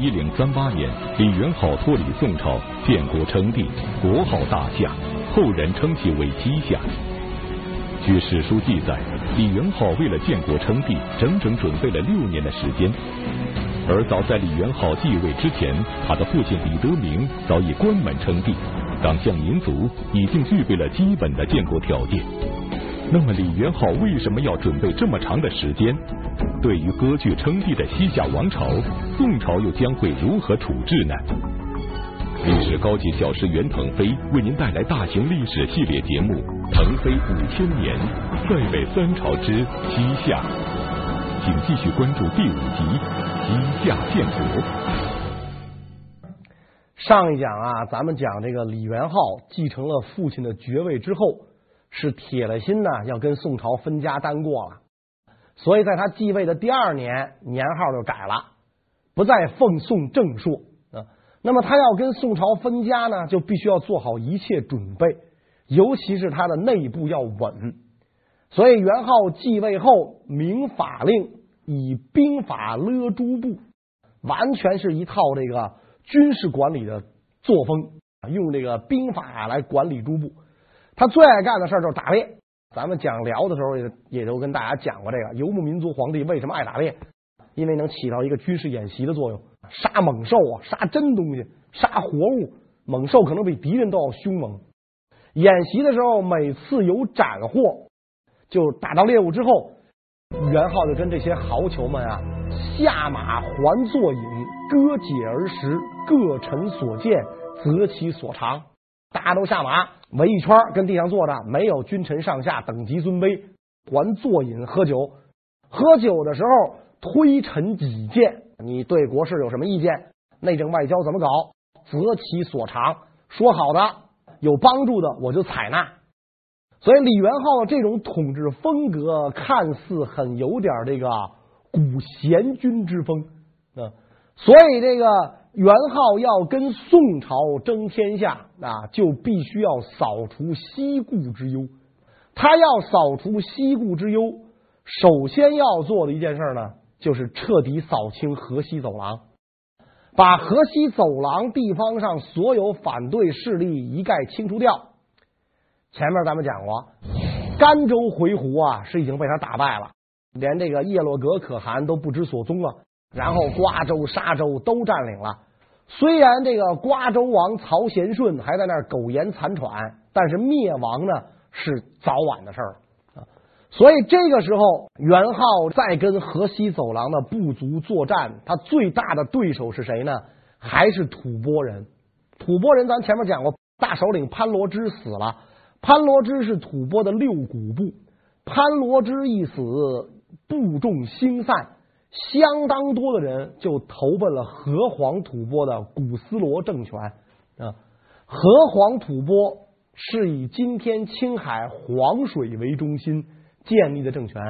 一零三八年，李元昊脱离宋朝，建国称帝，国号大夏，后人称其为西夏。据史书记载，李元昊为了建国称帝，整整准备了六年的时间。而早在李元昊继位之前，他的父亲李德明早已关门称帝，党项民族已经具备了基本的建国条件。那么李元昊为什么要准备这么长的时间？对于割据称帝的西夏王朝，宋朝又将会如何处置呢？历史高级教师袁腾飞为您带来大型历史系列节目《腾飞五千年》，在北三朝之西夏，请继续关注第五集《西夏建国》。上一讲啊，咱们讲这个李元昊继承了父亲的爵位之后，是铁了心呢要跟宋朝分家单过了，所以在他继位的第二年，年号就改了，不再奉宋正朔啊。那么他要跟宋朝分家呢，就必须要做好一切准备，尤其是他的内部要稳。所以元昊继位后，明法令，以兵法勒诸部，完全是一套这个军事管理的作风，用这个兵法来管理诸部。他最爱干的事儿就是打猎。咱们讲辽的时候也也都跟大家讲过这个游牧民族皇帝为什么爱打猎，因为能起到一个军事演习的作用。杀猛兽啊，杀真东西，杀活物。猛兽可能比敌人都要凶猛。演习的时候，每次有斩获，就打到猎物之后，元昊就跟这些豪酋们啊，下马还坐饮，割解而食，各陈所见，择其所长。大家都下马围一圈，跟地上坐着，没有君臣上下等级尊卑，还坐饮喝酒。喝酒的时候，推陈己见。你对国事有什么意见？内政外交怎么搞？择其所长，说好的有帮助的我就采纳。所以李元昊这种统治风格，看似很有点这个古贤君之风啊。所以这个元昊要跟宋朝争天下啊，就必须要扫除西顾之忧。他要扫除西顾之忧，首先要做的一件事呢，就是彻底扫清河西走廊，把河西走廊地方上所有反对势力一概清除掉。前面咱们讲过，甘州回鹘啊是已经被他打败了，连这个叶落格可汗都不知所踪了。然后瓜州、沙州都占领了。虽然这个瓜州王曹贤顺还在那苟延残喘，但是灭亡呢是早晚的事儿。所以这个时候，元昊在跟河西走廊的部族作战，他最大的对手是谁呢？还是吐蕃人。吐蕃人，咱前面讲过，大首领潘罗支死了。潘罗支是吐蕃的六股部，潘罗支一死，部众星散，相当多的人就投奔了河湟吐蕃的古斯罗政权啊。河湟吐蕃是以今天青海黄水为中心。建立的政权，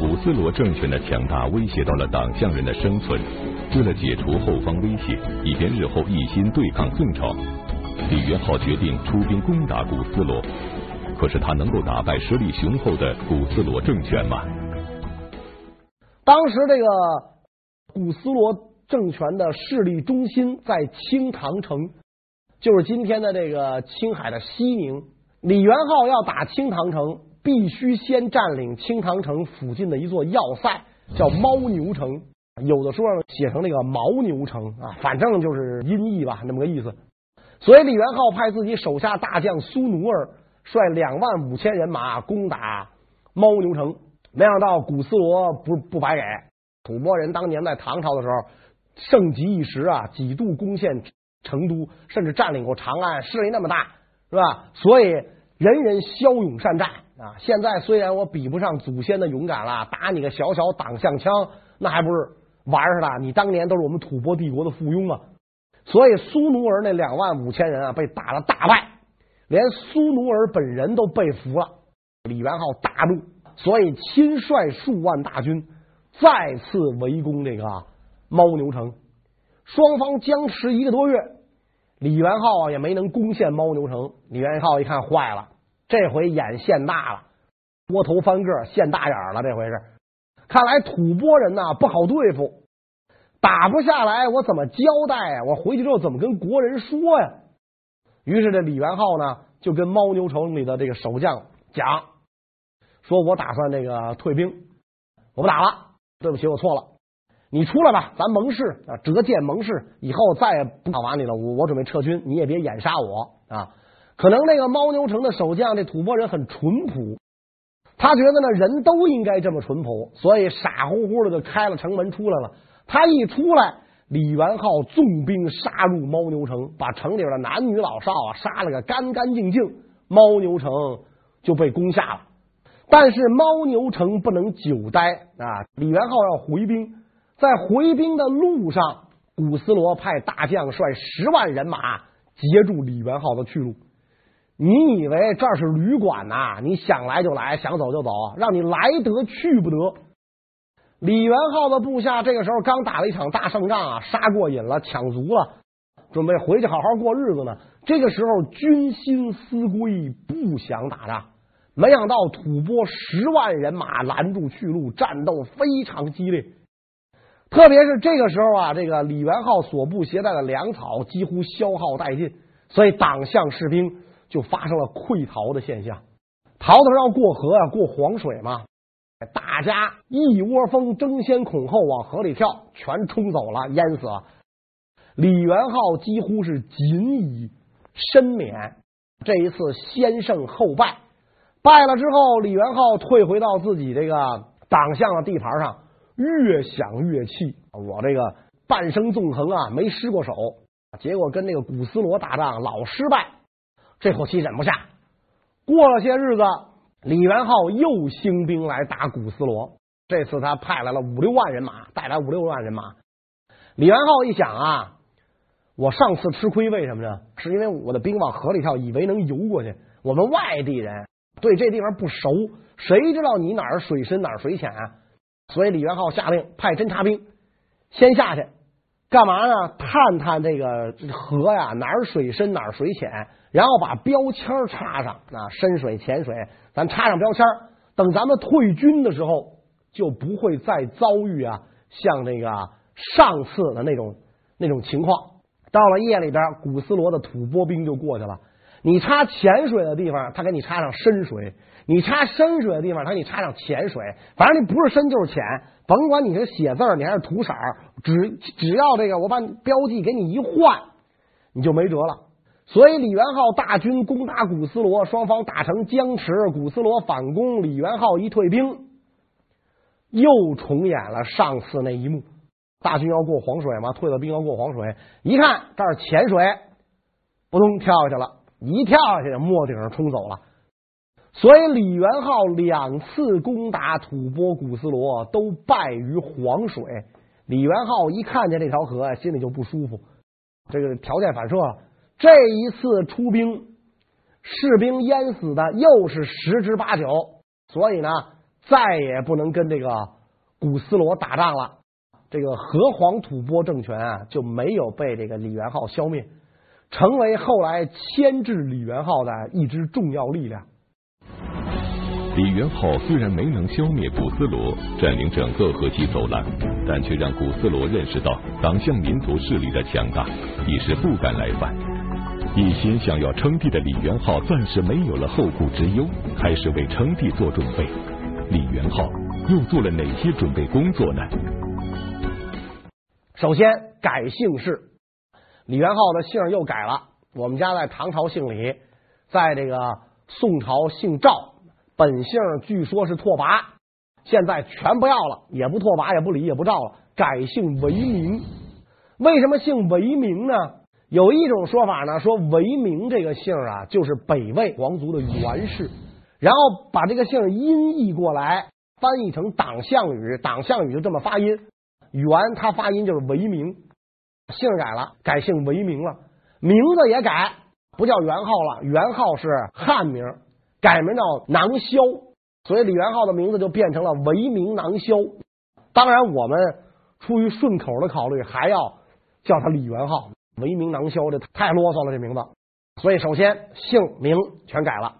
古斯罗政权的强大威胁到了党项人的生存。为了解除后方威胁，以便日后一心对抗宋朝，李元昊决定出兵攻打古斯罗。可是他能够打败实力雄厚的古斯罗政权吗？当时这个古斯罗政权的势力中心在青塘城，就是今天的这个青海的西宁。李元昊要打青塘城。必须先占领青塘城附近的一座要塞，叫牦牛城。有的说写成那个牦牛城啊，反正就是音译吧，那么个意思。所以李元昊派自己手下大将苏奴儿率两万五千人马攻打牦牛城，没想到古斯罗不不白给。吐蕃人当年在唐朝的时候盛极一时啊，几度攻陷成都，甚至占领过长安，势力那么大，是吧？所以人人骁勇善战。啊！现在虽然我比不上祖先的勇敢了，打你个小小党项枪，那还不是玩儿似的？你当年都是我们吐蕃帝国的附庸啊！所以苏努尔那两万五千人啊，被打了大败，连苏努尔本人都被俘了。李元昊大怒，所以亲率数万大军再次围攻这个牦牛城。双方僵持一个多月，李元昊啊也没能攻陷牦牛城。李元昊一看坏了。这回眼现大了，窝头翻个，现大眼了。这回是，看来吐蕃人呐不好对付。打不下来，我怎么交代啊？我回去之后怎么跟国人说呀？于是这李元昊呢，就跟牦牛城里的这个守将讲，说我打算那个退兵，我不打了，对不起，我错了，你出来吧，咱盟誓啊，折剑盟誓，以后再也不打完你了，我我准备撤军，你也别掩杀我啊。可能那个牦牛城的守将，这吐蕃人很淳朴，他觉得呢，人都应该这么淳朴，所以傻乎乎的就开了城门出来了。他一出来，李元昊纵兵杀入牦牛城，把城里边的男女老少啊杀了个干干净净，牦牛城就被攻下了。但是牦牛城不能久待啊，李元昊要回兵，在回兵的路上，古斯罗派大将率十万人马截住李元昊的去路。你以为这是旅馆呐？你想来就来，想走就走，让你来得去不得。李元昊的部下这个时候刚打了一场大胜仗啊，杀过瘾了，抢足了，准备回去好好过日子呢。这个时候军心思归，不想打仗。没想到吐蕃十万人马拦住去路，战斗非常激烈。特别是这个时候啊，这个李元昊所部携带的粮草几乎消耗殆尽，所以党项士兵。就发生了溃逃的现象，逃的时候要过河啊，过黄水嘛。大家一窝蜂争先恐后往河里跳，全冲走了，淹死了。李元昊几乎是仅以身免。这一次先胜后败，败了之后，李元昊退回到自己这个党项的地盘上，越想越气。我这个半生纵横啊，没失过手，结果跟那个古斯罗打仗老失败。这口气忍不下，过了些日子，李元昊又兴兵来打古斯罗。这次他派来了五六万人马，带来五六万人马。李元昊一想啊，我上次吃亏为什么呢？是因为我的兵往河里跳，以为能游过去。我们外地人对这地方不熟，谁知道你哪儿水深哪儿水浅啊？所以李元昊下令派侦察兵先下去。干嘛呢？探探这个河呀，哪儿水深哪儿水浅，然后把标签插上啊，深水浅水，咱插上标签，等咱们退军的时候，就不会再遭遇啊，像那个上次的那种那种情况。到了夜里边，古斯罗的吐蕃兵就过去了。你插浅水的地方，他给你插上深水；你插深水的地方，他给你插上浅水。反正你不是深就是浅，甭管你是写字，你还是涂色，只只要这个我把标记给你一换，你就没辙了。所以李元昊大军攻打古斯罗，双方打成僵持，古斯罗反攻，李元昊一退兵，又重演了上次那一幕。大军要过黄水嘛，退了兵要过黄水，一看这儿浅水，扑通跳下去了。一跳下去，末顶上冲走了。所以李元昊两次攻打吐蕃古斯罗都败于黄水。李元昊一看见这条河，心里就不舒服。这个条件反射，这一次出兵，士兵淹死的又是十之八九。所以呢，再也不能跟这个古斯罗打仗了。这个河黄吐蕃政权啊，就没有被这个李元昊消灭。成为后来牵制李元昊的一支重要力量。李元昊虽然没能消灭古斯罗，占领整个河西走廊，但却让古斯罗认识到党项民族势力的强大，一时不敢来犯。一心想要称帝的李元昊暂时没有了后顾之忧，开始为称帝做准备。李元昊又做了哪些准备工作呢？首先改姓氏。李元昊的姓又改了，我们家在唐朝姓李，在这个宋朝姓赵，本姓据说是拓跋，现在全不要了，也不拓跋，也不李，也不赵了，改姓为明。为什么姓为明呢？有一种说法呢，说韦明这个姓啊，就是北魏皇族的元氏，然后把这个姓音译过来，翻译成党项语，党项语就这么发音，元他发音就是韦明。姓改了，改姓韦明了，名字也改，不叫元昊了，元昊是汉名，改名叫囊萧，所以李元昊的名字就变成了韦明囊萧。当然，我们出于顺口的考虑，还要叫他李元昊。维明囊销这太啰嗦了，这名字。所以，首先姓名全改了，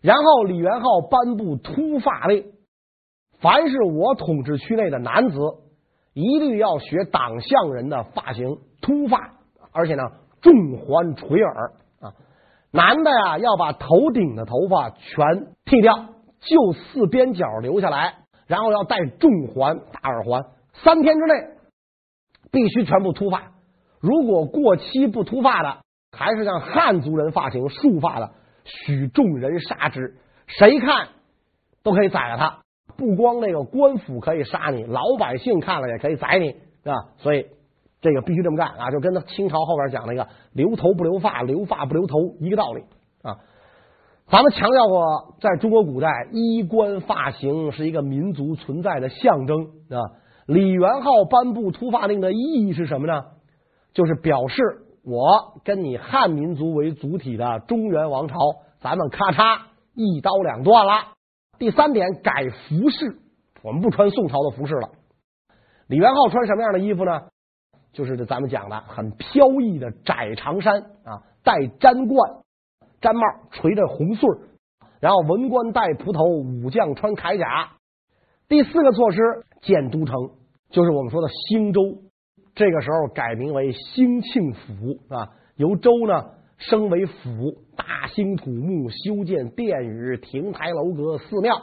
然后李元昊颁布秃发令，凡是我统治区内的男子，一律要学党项人的发型秃发，而且呢重环垂耳啊。男的呀要把头顶的头发全剃掉，就四边角留下来，然后要戴重环大耳环，三天之内必须全部秃发。如果过期不秃发的，还是像汉族人发型束发的，许众人杀之。谁看都可以宰了他。不光那个官府可以杀你，老百姓看了也可以宰你，啊，所以这个必须这么干啊！就跟他清朝后边讲那个留头不留发，留发不留头一个道理啊。咱们强调过，在中国古代，衣冠发型是一个民族存在的象征啊。李元昊颁布秃发令的意义是什么呢？就是表示我跟你汉民族为主体的中原王朝，咱们咔嚓一刀两断了。第三点，改服饰，我们不穿宋朝的服饰了。李元昊穿什么样的衣服呢？就是咱们讲的很飘逸的窄长衫啊，戴毡冠、毡帽，垂着红穗，然后文官戴蒲头，武将穿铠甲。第四个措施，建都城，就是我们说的兴州，这个时候改名为兴庆府啊，由州呢。升为府，大兴土木，修建殿宇、亭台楼阁、寺庙，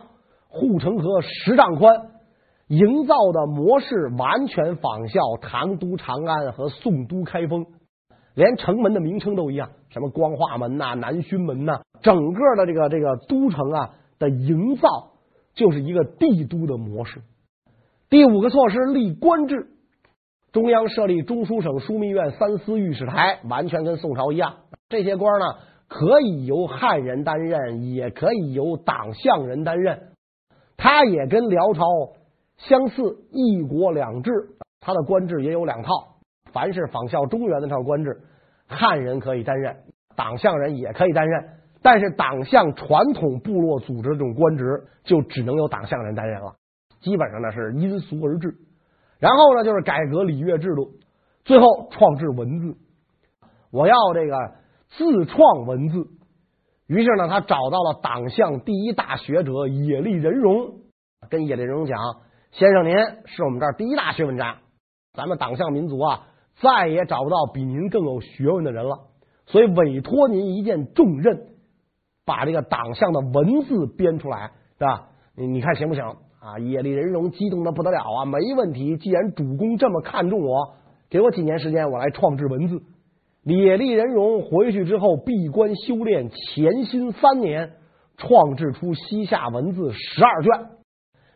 护城河十丈宽，营造的模式完全仿效唐都长安和宋都开封，连城门的名称都一样，什么光化门呐、南薰门呐、整个的这个这个都城啊的营造就是一个帝都的模式。第五个措施，立官制，中央设立中书省、枢密院、三司御史台，完全跟宋朝一样。这些官呢，可以由汉人担任，也可以由党项人担任。他也跟辽朝相似，一国两制。他的官制也有两套，凡是仿效中原的套官制，汉人可以担任，党项人也可以担任。但是党项传统部落组织这种官职，就只能由党项人担任了。基本上呢是因俗而治。然后呢，就是改革礼乐制度，最后创制文字。我要这个。自创文字，于是呢，他找到了党项第一大学者野利人荣，跟野利人荣讲：“先生，您是我们这儿第一大学问家，咱们党项民族啊，再也找不到比您更有学问的人了，所以委托您一件重任，把这个党项的文字编出来，是吧？你你看行不行？”啊，野利人融激动的不得了啊，没问题，既然主公这么看重我，给我几年时间，我来创制文字。野利人融回去之后，闭关修炼，潜心三年，创制出西夏文字十二卷。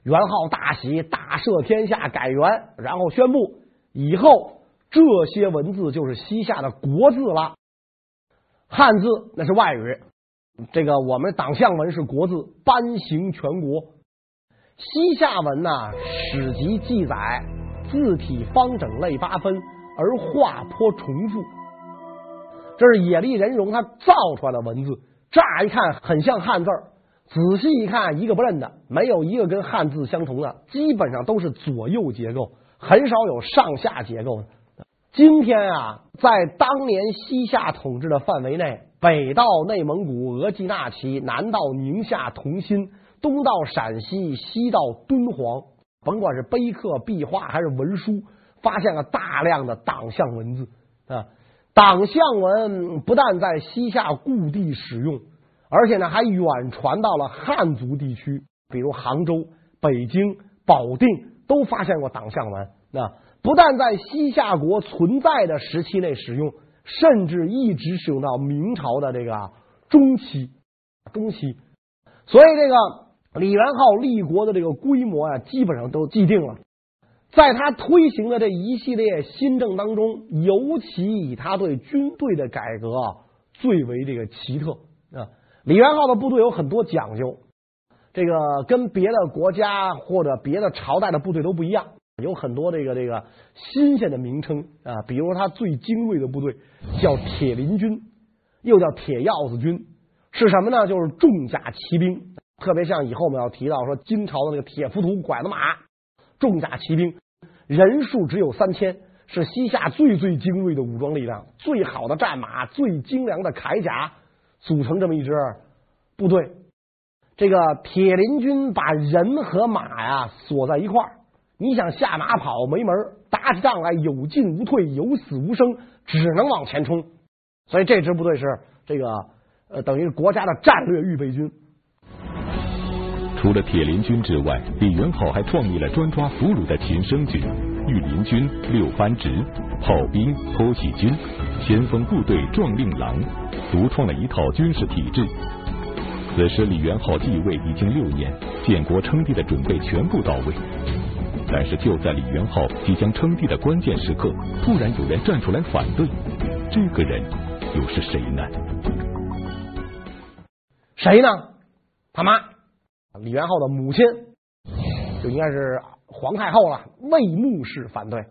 元昊大喜，大赦天下，改元，然后宣布以后这些文字就是西夏的国字了。汉字那是外语，这个我们党项文是国字，颁行全国。西夏文呢，史籍记载字体方整类八分，而画颇重复。这是野利人容他造出来的文字，乍一看很像汉字儿，仔细一看一个不认得，没有一个跟汉字相同的，基本上都是左右结构，很少有上下结构的。今天啊，在当年西夏统治的范围内，北到内蒙古额济纳旗，南到宁夏同心，东到陕西，西到敦煌，甭管是碑刻、壁画还是文书，发现了大量的党项文字啊。党项文不但在西夏故地使用，而且呢还远传到了汉族地区，比如杭州、北京、保定都发现过党项文。那不但在西夏国存在的时期内使用，甚至一直使用到明朝的这个中期。中期，所以这个李元昊立国的这个规模啊，基本上都既定了。在他推行的这一系列新政当中，尤其以他对军队的改革最为这个奇特啊。李元昊的部队有很多讲究，这个跟别的国家或者别的朝代的部队都不一样，有很多这个这个新鲜的名称啊。比如他最精锐的部队叫铁林军，又叫铁鹞子军，是什么呢？就是重甲骑兵，特别像以后我们要提到说金朝的那个铁浮屠拐子马。重甲骑兵人数只有三千，是西夏最最精锐的武装力量，最好的战马，最精良的铠甲，组成这么一支部队。这个铁林军把人和马呀锁在一块儿，你想下马跑没门，打起仗来有进无退，有死无生，只能往前冲。所以这支部队是这个呃，等于国家的战略预备军。除了铁林军之外，李元昊还创立了专抓俘虏的秦生军、御林军、六番直、炮兵偷袭军、先锋部队壮令郎，独创了一套军事体制。此时，李元昊继位已经六年，建国称帝的准备全部到位。但是，就在李元昊即将称帝的关键时刻，突然有人站出来反对。这个人又是谁呢？谁呢？他妈。李元昊的母亲就应该是皇太后了，魏牧氏反对。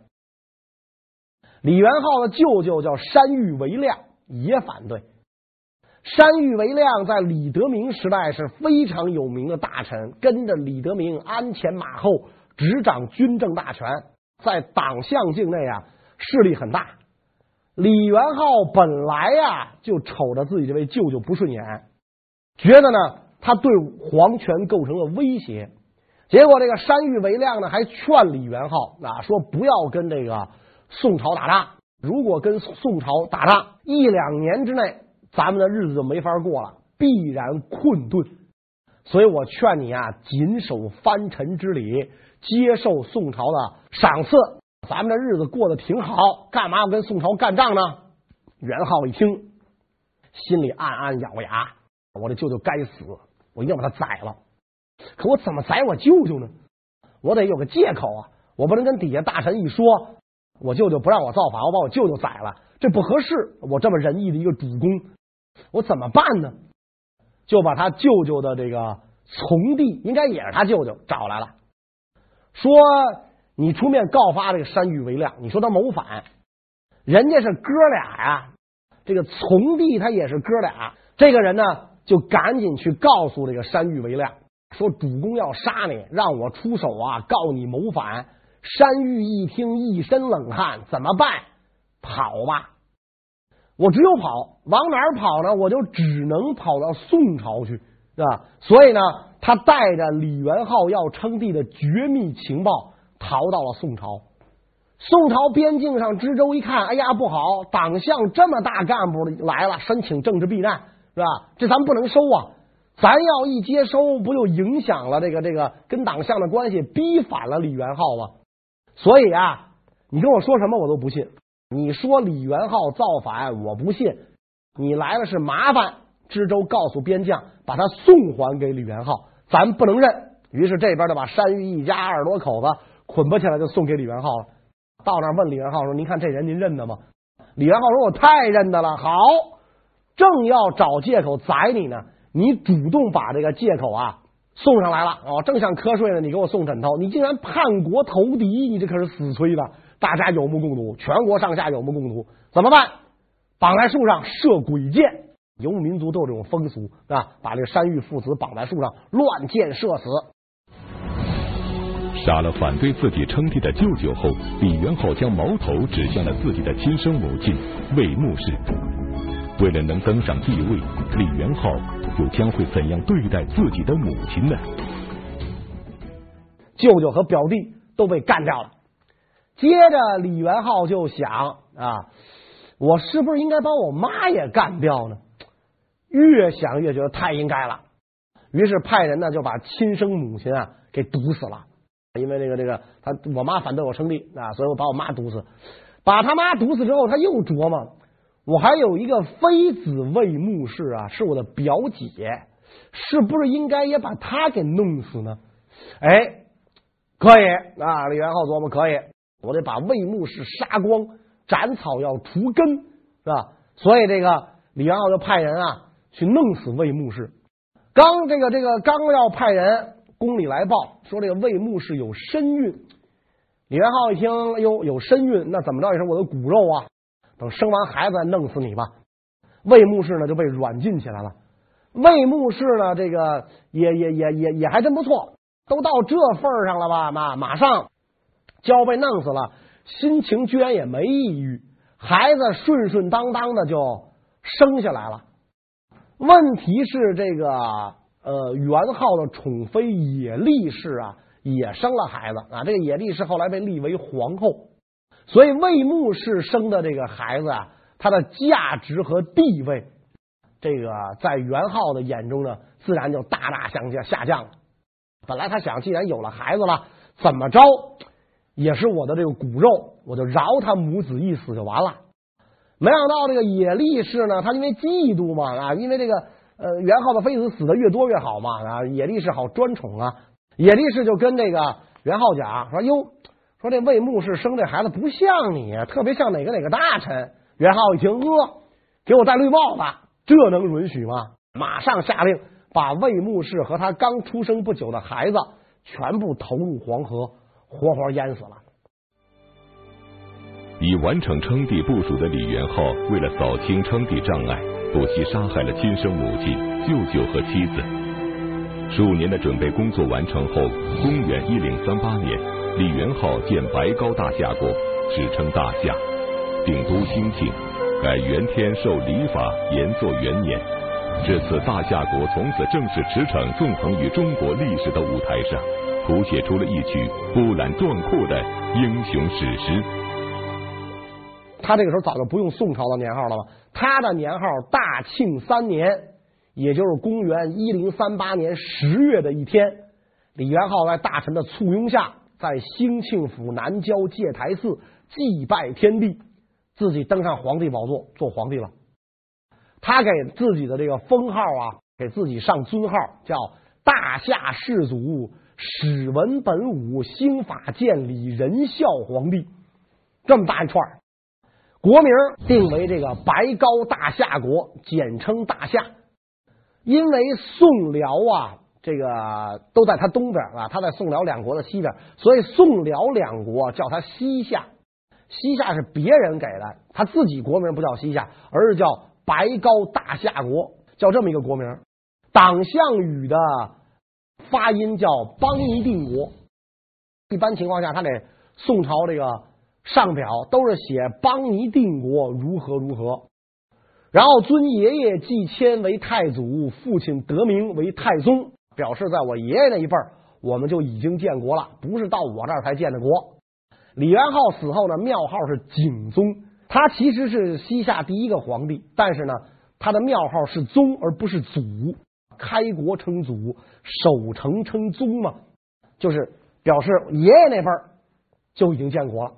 李元昊的舅舅叫山玉为亮，也反对。山玉为亮在李德明时代是非常有名的大臣，跟着李德明鞍前马后，执掌军政大权，在党项境内啊势力很大。李元昊本来呀就瞅着自己这位舅舅不顺眼，觉得呢。他对皇权构成了威胁，结果这个山玉为亮呢，还劝李元昊啊，说不要跟这个宋朝打仗，如果跟宋朝打仗，一两年之内，咱们的日子就没法过了，必然困顿。所以我劝你啊，谨守藩臣之礼，接受宋朝的赏赐，咱们的日子过得挺好，干嘛要跟宋朝干仗呢？元昊一听，心里暗暗咬牙，我这舅舅该死。我一定要把他宰了，可我怎么宰我舅舅呢？我得有个借口啊！我不能跟底下大臣一说，我舅舅不让我造反，我把我舅舅宰了，这不合适。我这么仁义的一个主公，我怎么办呢？就把他舅舅的这个从弟，应该也是他舅舅，找来了，说你出面告发这个山豫为亮，你说他谋反，人家是哥俩呀，这个从弟他也是哥俩，这个人呢？就赶紧去告诉这个山玉为亮，说主公要杀你，让我出手啊，告你谋反。山玉一听，一身冷汗，怎么办？跑吧！我只有跑，往哪儿跑呢？我就只能跑到宋朝去，是吧？所以呢，他带着李元昊要称帝的绝密情报，逃到了宋朝。宋朝边境上，知州一看，哎呀，不好，党项这么大干部来了，申请政治避难。是吧？这咱不能收啊！咱要一接收，不就影响了这个这个跟党项的关系，逼反了李元昊吗？所以啊，你跟我说什么我都不信。你说李元昊造反，我不信。你来了是麻烦，知州告诉边将，把他送还给李元昊，咱不能认。于是这边就把山豫一家二十多口子捆绑起来，就送给李元昊了。到那问李元昊说：“您看这人您认得吗？”李元昊说：“我太认得了。”好。正要找借口宰你呢，你主动把这个借口啊送上来了。哦，正想瞌睡呢，你给我送枕头，你竟然叛国投敌，你这可是死催的，大家有目共睹，全国上下有目共睹，怎么办？绑在树上射鬼箭，游牧民族都有这种风俗啊，把这个山芋父子绑在树上乱箭射死，杀了反对自己称帝的舅舅后，李元昊将矛头指向了自己的亲生母亲魏牧氏。为了能登上帝位，李元昊又将会怎样对待自己的母亲呢？舅舅和表弟都被干掉了。接着，李元昊就想啊，我是不是应该把我妈也干掉呢？越想越觉得太应该了，于是派人呢就把亲生母亲啊给毒死了。因为这个这个，他我妈反对我称帝啊，所以我把我妈毒死。把他妈毒死之后，他又琢磨。我还有一个妃子魏穆氏啊，是我的表姐，是不是应该也把她给弄死呢？哎，可以啊！李元昊琢磨可以，我得把魏穆氏杀光，斩草要除根，是吧？所以这个李元昊就派人啊去弄死魏穆氏。刚这个这个刚要派人宫里来报说这个魏穆氏有身孕，李元昊一听，哎呦，有身孕，那怎么着也是我的骨肉啊！等生完孩子再弄死你吧！魏牧氏呢就被软禁起来了。魏牧氏呢，这个也也也也也还真不错，都到这份上了吧？马马上就要被弄死了，心情居然也没抑郁，孩子顺顺当当的就生下来了。问题是这个呃元昊的宠妃野丽氏啊，也生了孩子啊。这个野力氏后来被立为皇后，所以魏牧氏生的这个孩子啊，他的价值和地位，这个在元昊的眼中呢，自然就大大下降下降了。本来他想，既然有了孩子了，怎么着也是我的这个骨肉，我就饶他母子一死就完了。没想到这个野力氏呢，他因为嫉妒嘛啊，因为这个呃元昊的妃子死的越多越好嘛啊，野力氏好专宠啊。野力氏就跟这个元昊讲说：“哟，说这魏牧氏生这孩子不像你，特别像哪个哪个大臣。”元昊一听，呃，给我戴绿帽子，这能允许吗？马上下令把魏牧氏和他刚出生不久的孩子全部投入黄河，活活淹死了。已完成称帝部署的李元昊，为了扫清称帝障碍，不惜杀害了亲生母亲、舅舅和妻子。数年的准备工作完成后，公元一零三八年，李元昊建白高大夏国，史称大夏，定都兴庆，改元天授礼法，延祚元年。至此，大夏国从此正式驰骋纵横于中国历史的舞台上，谱写出了一曲波澜壮阔的英雄史诗。他这个时候早就不用宋朝的年号了吧？他的年号大庆三年，也就是公元一零三八年十月的一天，李元昊在大臣的簇拥下，在兴庆府南郊戒台寺祭拜天地，自己登上皇帝宝座做皇帝了。他给自己的这个封号啊，给自己上尊号叫大夏世祖史文本武兴法建礼仁孝皇帝，这么大一串。国名定为这个白高大夏国，简称大夏。因为宋辽啊，这个都在他东边啊，他在宋辽两国的西边，所以宋辽两国叫他西夏。西夏是别人给的，他自己国名不叫西夏，而是叫白高大夏国，叫这么一个国名。党项羽的发音叫邦尼定国。一般情况下，他给宋朝这个。上表都是写邦尼定国如何如何，然后尊爷爷继迁为太祖，父亲得名为太宗，表示在我爷爷那一辈我们就已经建国了，不是到我这儿才建的国。李元昊死后呢，庙号是景宗，他其实是西夏第一个皇帝，但是呢，他的庙号是宗而不是祖，开国称祖，守城称宗嘛，就是表示爷爷那辈就已经建国了。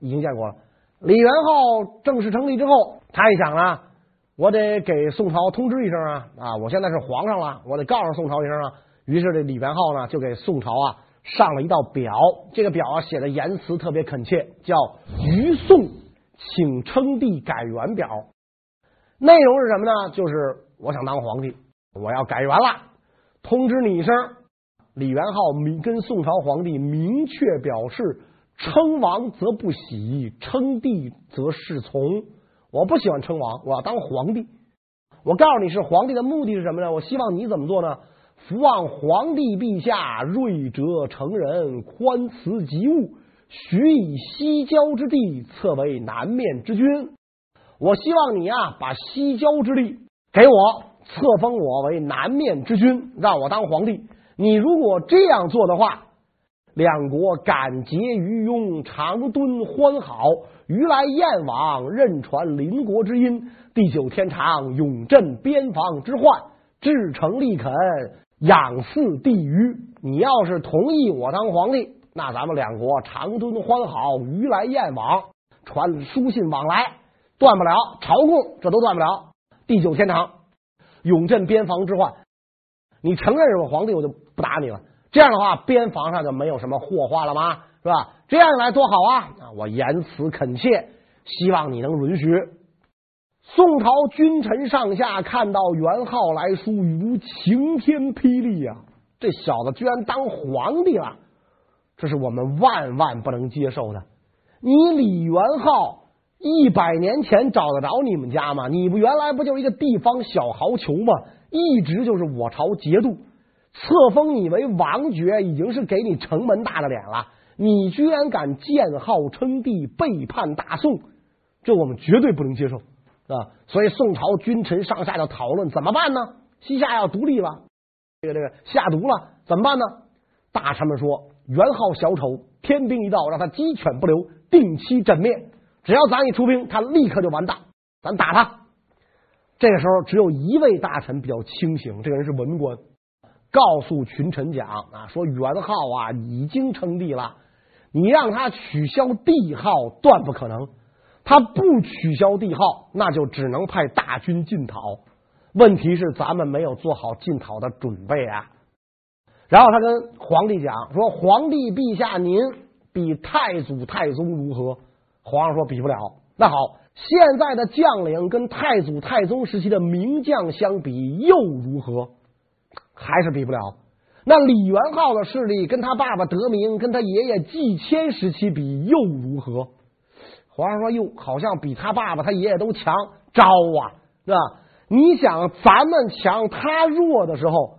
已经建国了。李元昊正式成立之后，他一想啊，我得给宋朝通知一声啊啊！我现在是皇上了，我得告诉宋朝一声啊。于是这李元昊呢，就给宋朝啊上了一道表。这个表啊写的言辞特别恳切，叫“于宋请称帝改元表”。内容是什么呢？就是我想当皇帝，我要改元了，通知你一声。李元昊明跟宋朝皇帝明确表示。称王则不喜，称帝则侍从。我不喜欢称王，我要当皇帝。我告诉你是皇帝的目的是什么呢？我希望你怎么做呢？福望皇帝陛下睿哲成人，宽慈及物，许以西郊之地册为南面之君。我希望你啊，把西郊之地给我册封我为南面之君，让我当皇帝。你如果这样做的话。两国敢结于雍，长敦欢好，于来燕往，任传邻国之音。地久天长，永镇边防之患。至诚立恳，仰祀帝虞。你要是同意我当皇帝，那咱们两国长敦欢好，于来燕往，传书信往来，断不了朝贡，这都断不了。地久天长，永镇边防之患。你承认是我皇帝，我就不打你了。这样的话，边防上就没有什么祸患了吗？是吧？这样一来多好啊！我言辞恳切，希望你能允许。宋朝君臣上下看到元昊来书，如晴天霹雳呀！这小子居然当皇帝了，这是我们万万不能接受的。你李元昊一百年前找得着你们家吗？你不原来不就一个地方小豪酋吗？一直就是我朝节度。册封你为王爵，已经是给你城门大的脸了。你居然敢建号称帝，背叛大宋，这我们绝对不能接受啊！所以宋朝君臣上下的讨论怎么办呢？西夏要独立了，这个这个下毒了，怎么办呢？大臣们说：“元昊小丑，天兵一到，让他鸡犬不留，定期枕灭。只要咱一出兵，他立刻就完蛋。咱打他。”这个时候，只有一位大臣比较清醒，这个人是文官，告诉群臣讲啊，说元昊啊已经称帝了，你让他取消帝号断不可能。他不取消帝号，那就只能派大军进讨。问题是咱们没有做好进讨的准备啊。然后他跟皇帝讲说：“皇帝陛下，您比太祖太宗如何？”皇上说：“比不了。”那好。现在的将领跟太祖、太宗时期的名将相比又如何？还是比不了。那李元昊的势力跟他爸爸德明、跟他爷爷季谦时期比又如何？皇上说：“哟，好像比他爸爸、他爷爷都强。”招啊，是吧？你想，咱们强，他弱的时候，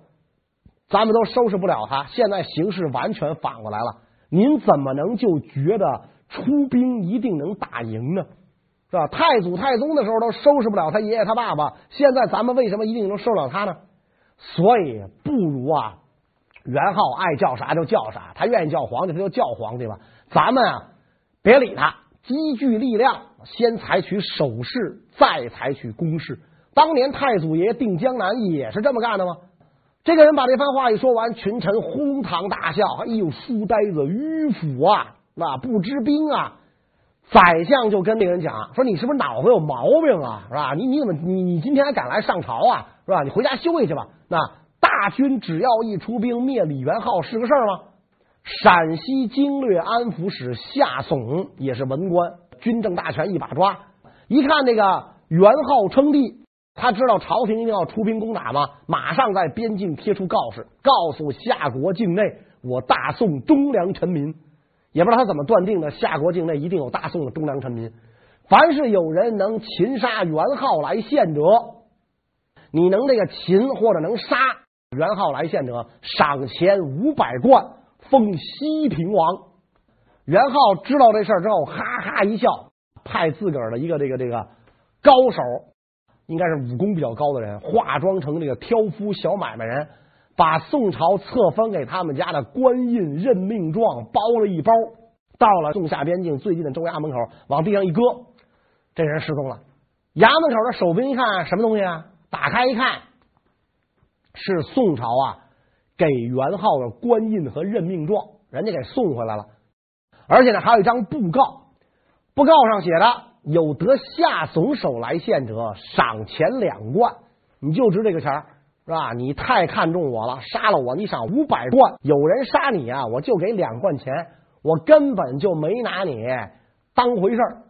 咱们都收拾不了他。现在形势完全反过来了，您怎么能就觉得出兵一定能打赢呢？是吧？太祖、太宗的时候都收拾不了他爷爷、他爸爸，现在咱们为什么一定能收拾了他呢？所以不如啊，元昊爱叫啥就叫啥，他愿意叫皇帝他就叫皇帝吧。咱们啊，别理他，积聚力量，先采取守势，再采取攻势。当年太祖爷定江南也是这么干的吗？这个人把这番话一说完，群臣哄堂大笑。哎呦，书呆子，迂腐啊，那不知兵啊！宰相就跟那个人讲说：“你是不是脑子有毛病啊？是吧？你你怎么你你今天还敢来上朝啊？是吧？你回家休息去吧。那大军只要一出兵灭李元昊是个事儿吗？”陕西经略安抚使夏竦也是文官，军政大权一把抓。一看那个元昊称帝，他知道朝廷一定要出兵攻打嘛，马上在边境贴出告示，告诉夏国境内，我大宋忠良臣民。也不知道他怎么断定的，夏国境内一定有大宋的忠良臣民。凡是有人能擒杀元昊来献者，你能这个擒或者能杀元昊来献者，赏钱五百贯，封西平王。元昊知道这事儿之后，哈哈一笑，派自个儿的一个这个这个高手，应该是武功比较高的人，化妆成这个挑夫小买卖人。把宋朝册封给他们家的官印任命状包了一包，到了宋夏边境最近的州衙门口，往地上一搁，这人失踪了。衙门口的守兵一看，什么东西啊？打开一看，是宋朝啊给元昊的官印和任命状，人家给送回来了。而且呢，还有一张布告，布告上写着：有得夏竦手来献者，赏钱两贯。你就值这个钱。是吧？你太看重我了，杀了我，你赏五百贯；有人杀你啊，我就给两贯钱。我根本就没拿你当回事儿。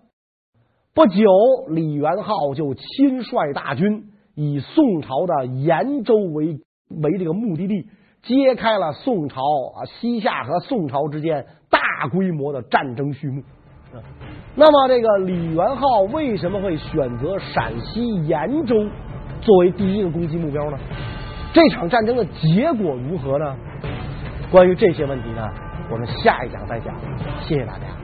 不久，李元昊就亲率大军以宋朝的延州为为这个目的地，揭开了宋朝啊西夏和宋朝之间大规模的战争序幕。那么，这个李元昊为什么会选择陕西延州？作为第一个攻击目标呢？这场战争的结果如何呢？关于这些问题呢，我们下一讲再讲。谢谢大家。